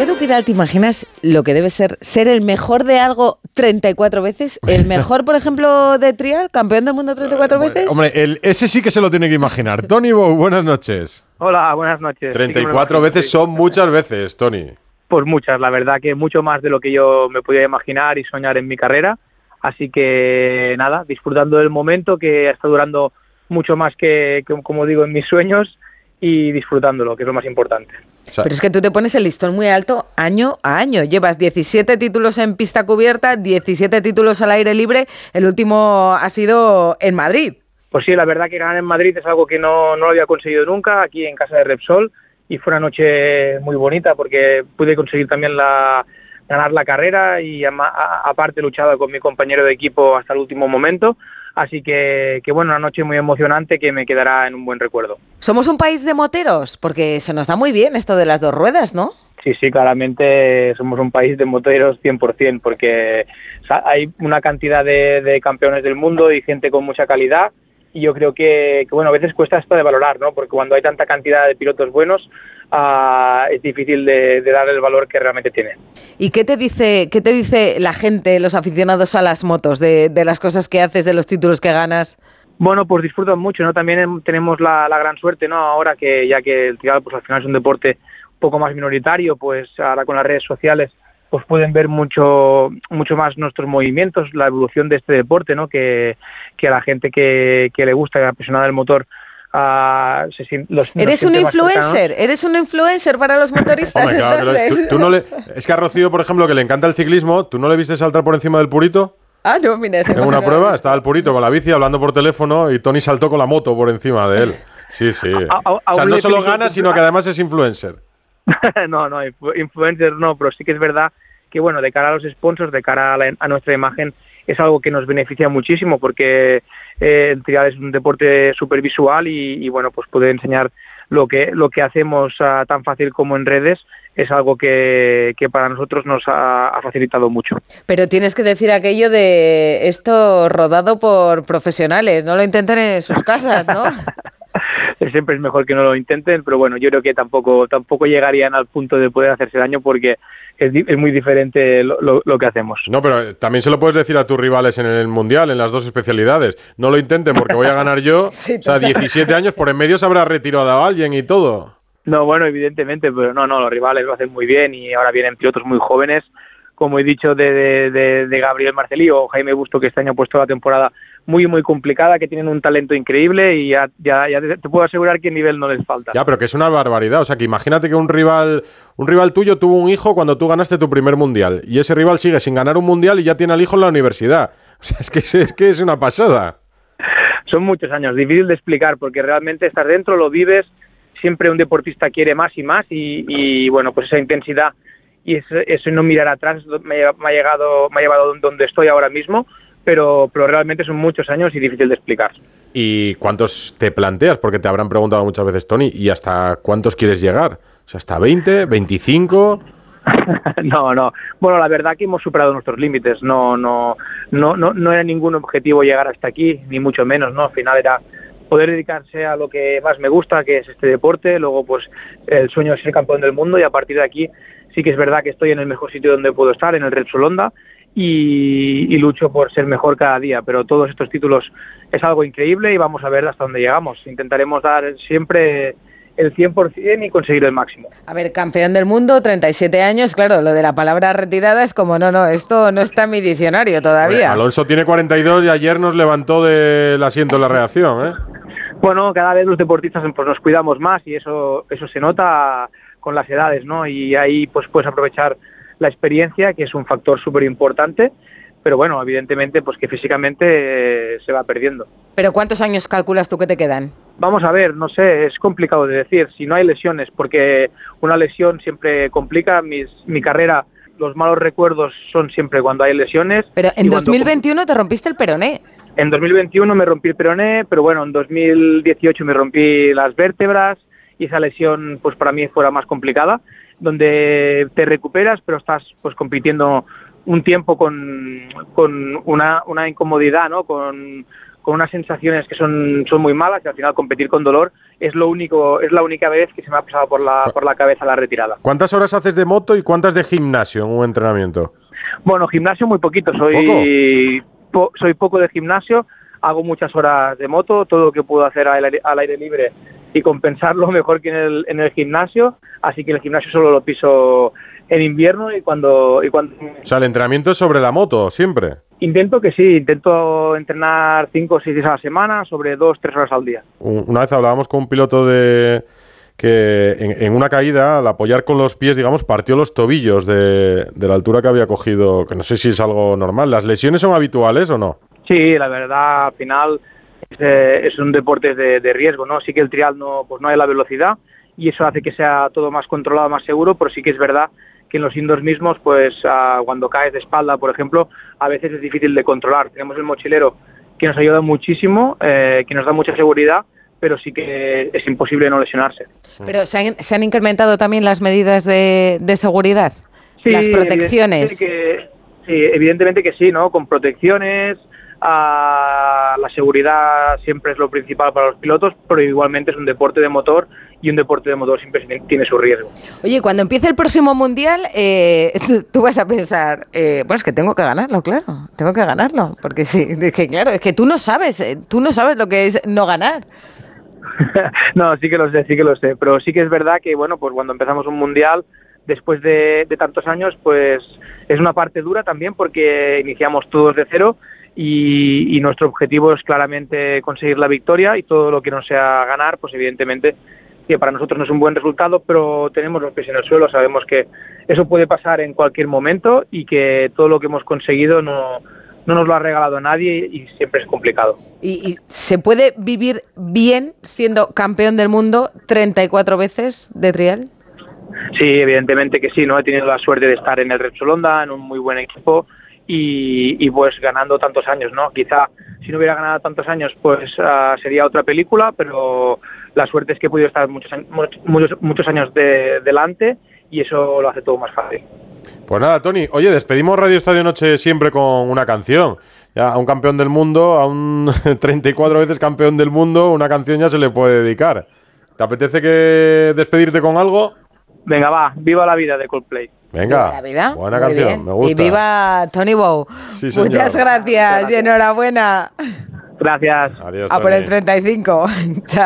Edu Pidal, ¿te imaginas lo que debe ser ser el mejor de algo 34 veces? ¿El mejor, por ejemplo, de trial? ¿Campeón del mundo 34 veces? Hombre, el, ese sí que se lo tiene que imaginar. Tony Bow, buenas noches. Hola, buenas noches. 34 veces son muchas veces, Tony. Pues muchas, la verdad que mucho más de lo que yo me podía imaginar y soñar en mi carrera. Así que nada, disfrutando del momento que está durando mucho más que, que como digo, en mis sueños y disfrutándolo, que es lo más importante. Pero es que tú te pones el listón muy alto año a año. Llevas 17 títulos en pista cubierta, 17 títulos al aire libre. El último ha sido en Madrid. Pues sí, la verdad que ganar en Madrid es algo que no, no lo había conseguido nunca, aquí en casa de Repsol. Y fue una noche muy bonita porque pude conseguir también la, ganar la carrera y aparte luchado con mi compañero de equipo hasta el último momento. Así que, que, bueno, una noche muy emocionante que me quedará en un buen recuerdo. Somos un país de moteros, porque se nos da muy bien esto de las dos ruedas, ¿no? Sí, sí, claramente somos un país de moteros 100%, porque hay una cantidad de, de campeones del mundo y gente con mucha calidad y yo creo que, bueno, a veces cuesta esto de valorar, ¿no? Porque cuando hay tanta cantidad de pilotos buenos, uh, es difícil de, de, darle el valor que realmente tiene. ¿Y qué te dice, qué te dice la gente, los aficionados a las motos, de, de las cosas que haces, de los títulos que ganas? Bueno, pues disfrutan mucho, ¿no? También tenemos la, la gran suerte, ¿no? Ahora que ya que el trial, pues al final es un deporte un poco más minoritario, pues ahora con las redes sociales pues pueden ver mucho mucho más nuestros movimientos, la evolución de este deporte, ¿no? Que, que a la gente que, que le gusta, apasionada del motor, Uh, se, los, eres un influencer, eres un influencer para los motoristas. Hombre, claro, es, tú, tú no le, es que a Rocío, por ejemplo, que le encanta el ciclismo, ¿tú no le viste saltar por encima del purito? Ah, no, mira, En una prueba estaba el purito con la bici hablando por teléfono y Tony saltó con la moto por encima de él. Sí, sí. A, a, o sea, no solo gana, sino que además es influencer. no, no, influencer no, pero sí que es verdad que, bueno, de cara a los sponsors, de cara a, la, a nuestra imagen, es algo que nos beneficia muchísimo porque eh, el trial es un deporte súper visual y, y, bueno, pues poder enseñar lo que, lo que hacemos uh, tan fácil como en redes es algo que, que para nosotros nos ha, ha, facilitado mucho. Pero tienes que decir aquello de esto rodado por profesionales, no lo intenten en sus casas, ¿no? siempre es mejor que no lo intenten, pero bueno, yo creo que tampoco tampoco llegarían al punto de poder hacerse daño porque es, es muy diferente lo, lo, lo, que hacemos. No, pero también se lo puedes decir a tus rivales en el Mundial, en las dos especialidades. No lo intenten porque voy a ganar yo. sí, o sea, 17 años, por en medio se habrá retirado a alguien y todo. No, bueno, evidentemente, pero no, no, los rivales lo hacen muy bien y ahora vienen pilotos muy jóvenes como he dicho, de, de, de, Gabriel Marcelí o Jaime Busto, que este año ha puesto la temporada muy, muy complicada, que tienen un talento increíble y ya, ya, ya te puedo asegurar que nivel no les falta. Ya, pero que es una barbaridad. O sea, que imagínate que un rival, un rival tuyo tuvo un hijo cuando tú ganaste tu primer mundial y ese rival sigue sin ganar un mundial y ya tiene al hijo en la universidad. O sea, es que es, que es una pasada. Son muchos años, difícil de explicar porque realmente estás dentro, lo vives, siempre un deportista quiere más y más y, y bueno, pues esa intensidad y eso, eso no mirar atrás me, me, ha llegado, me ha llevado donde estoy ahora mismo, pero, pero realmente son muchos años y difícil de explicar. ¿Y cuántos te planteas? Porque te habrán preguntado muchas veces, Tony, ¿y hasta cuántos quieres llegar? O sea, ¿hasta 20, 25? no, no. Bueno, la verdad que hemos superado nuestros límites. No, no, no, no, no era ningún objetivo llegar hasta aquí, ni mucho menos, ¿no? Al final era poder dedicarse a lo que más me gusta, que es este deporte. Luego, pues, el sueño es ser campeón del mundo y a partir de aquí sí que es verdad que estoy en el mejor sitio donde puedo estar, en el Repsol Honda, y, y, lucho por ser mejor cada día. Pero todos estos títulos es algo increíble y vamos a ver hasta dónde llegamos. Intentaremos dar siempre el 100% y conseguir el máximo. A ver, campeón del mundo, 37 años, claro, lo de la palabra retirada es como, no, no, esto no está en mi diccionario todavía. Bueno, Alonso tiene 42 y ayer nos levantó del asiento la reacción, ¿eh? Bueno, cada vez los deportistas pues, nos cuidamos más y eso, eso se nota con las edades, ¿no? Y ahí pues puedes aprovechar la experiencia, que es un factor súper importante, pero bueno, evidentemente pues que físicamente eh, se va perdiendo. ¿Pero cuántos años calculas tú que te quedan? Vamos a ver, no sé, es complicado de decir, si no hay lesiones, porque una lesión siempre complica mis, mi carrera, los malos recuerdos son siempre cuando hay lesiones. Pero en 2021 cuando... te rompiste el peroné. En 2021 me rompí el peroné, pero bueno, en 2018 me rompí las vértebras, y esa lesión pues para mí fuera más complicada, donde te recuperas pero estás pues compitiendo un tiempo con, con una, una incomodidad, ¿no? Con, con unas sensaciones que son, son muy malas y al final competir con dolor es lo único es la única vez que se me ha pasado por la, por la cabeza la retirada. ¿Cuántas horas haces de moto y cuántas de gimnasio en un entrenamiento? Bueno, gimnasio muy poquito, soy soy poco de gimnasio, hago muchas horas de moto, todo lo que puedo hacer al aire, al aire libre y compensarlo mejor que en el, en el gimnasio, así que el gimnasio solo lo piso en invierno y cuando, y cuando... O sea, el entrenamiento es sobre la moto, siempre. Intento que sí, intento entrenar cinco o seis días a la semana, sobre dos, tres horas al día. Una vez hablábamos con un piloto de que en, una caída, al apoyar con los pies, digamos, partió los tobillos de, de, la altura que había cogido, que no sé si es algo normal. ¿Las lesiones son habituales o no? Sí, la verdad, al final es, un deporte de, de, riesgo, ¿no? Sí que el trial no, pues no hay la velocidad y eso hace que sea todo más controlado, más seguro, pero sí que es verdad que en los indoors mismos, pues ah, cuando caes de espalda, por ejemplo, a veces es difícil de controlar. Tenemos el mochilero que nos ayuda muchísimo, eh, que nos da mucha seguridad, pero sí que es imposible no lesionarse. Pero ¿se han, ¿se han incrementado también las medidas de, de seguridad? Sí, las protecciones. Evidentemente que, sí, evidentemente que sí, ¿no? Con protecciones, a la seguridad siempre es lo principal para los pilotos, pero igualmente es un deporte de motor y un deporte de motor siempre tiene su riesgo. Oye, cuando empiece el próximo mundial, eh, tú vas a pensar, eh, bueno, es que tengo que ganarlo, claro, tengo que ganarlo, porque sí, es que claro, es que tú no sabes, eh, tú no sabes lo que es no ganar. no, sí que lo sé, sí que lo sé, pero sí que es verdad que, bueno, pues cuando empezamos un mundial, después de, de tantos años, pues es una parte dura también porque iniciamos todos de cero y, y, nuestro objetivo es claramente conseguir la victoria y todo lo que no sea ganar, pues evidentemente que para nosotros no es un buen resultado, pero tenemos los pies en el suelo, sabemos que eso puede pasar en cualquier momento y que todo lo que hemos conseguido no, no nos lo ha regalado nadie y siempre es complicado. ¿Y, ¿Y, se puede vivir bien siendo campeón del mundo 34 veces de trial? Sí, evidentemente que sí, ¿no? He tenido la suerte de estar en el Repsol Honda, en un muy buen equipo, y, y, pues ganando tantos años, ¿no? Quizá si no hubiera ganado tantos años, pues uh, sería otra película, pero la suerte es que he podido estar muchos, muchos, muchos años de, delante y eso lo hace todo más fácil. Pues nada, Tony, oye, despedimos Radio Estadio Noche siempre con una canción. Ya a un campeón del mundo, a un 34 veces campeón del mundo, una canción ya se le puede dedicar. ¿Te apetece que despedirte con algo? Venga, va, viva la vida de Coldplay. Venga, la vida. buena Muy canción, bien. me gusta. Y viva Tony Bow. Sí, Muchas gracias, y enhorabuena. Gracias. Adiós, A por el 35. Chao.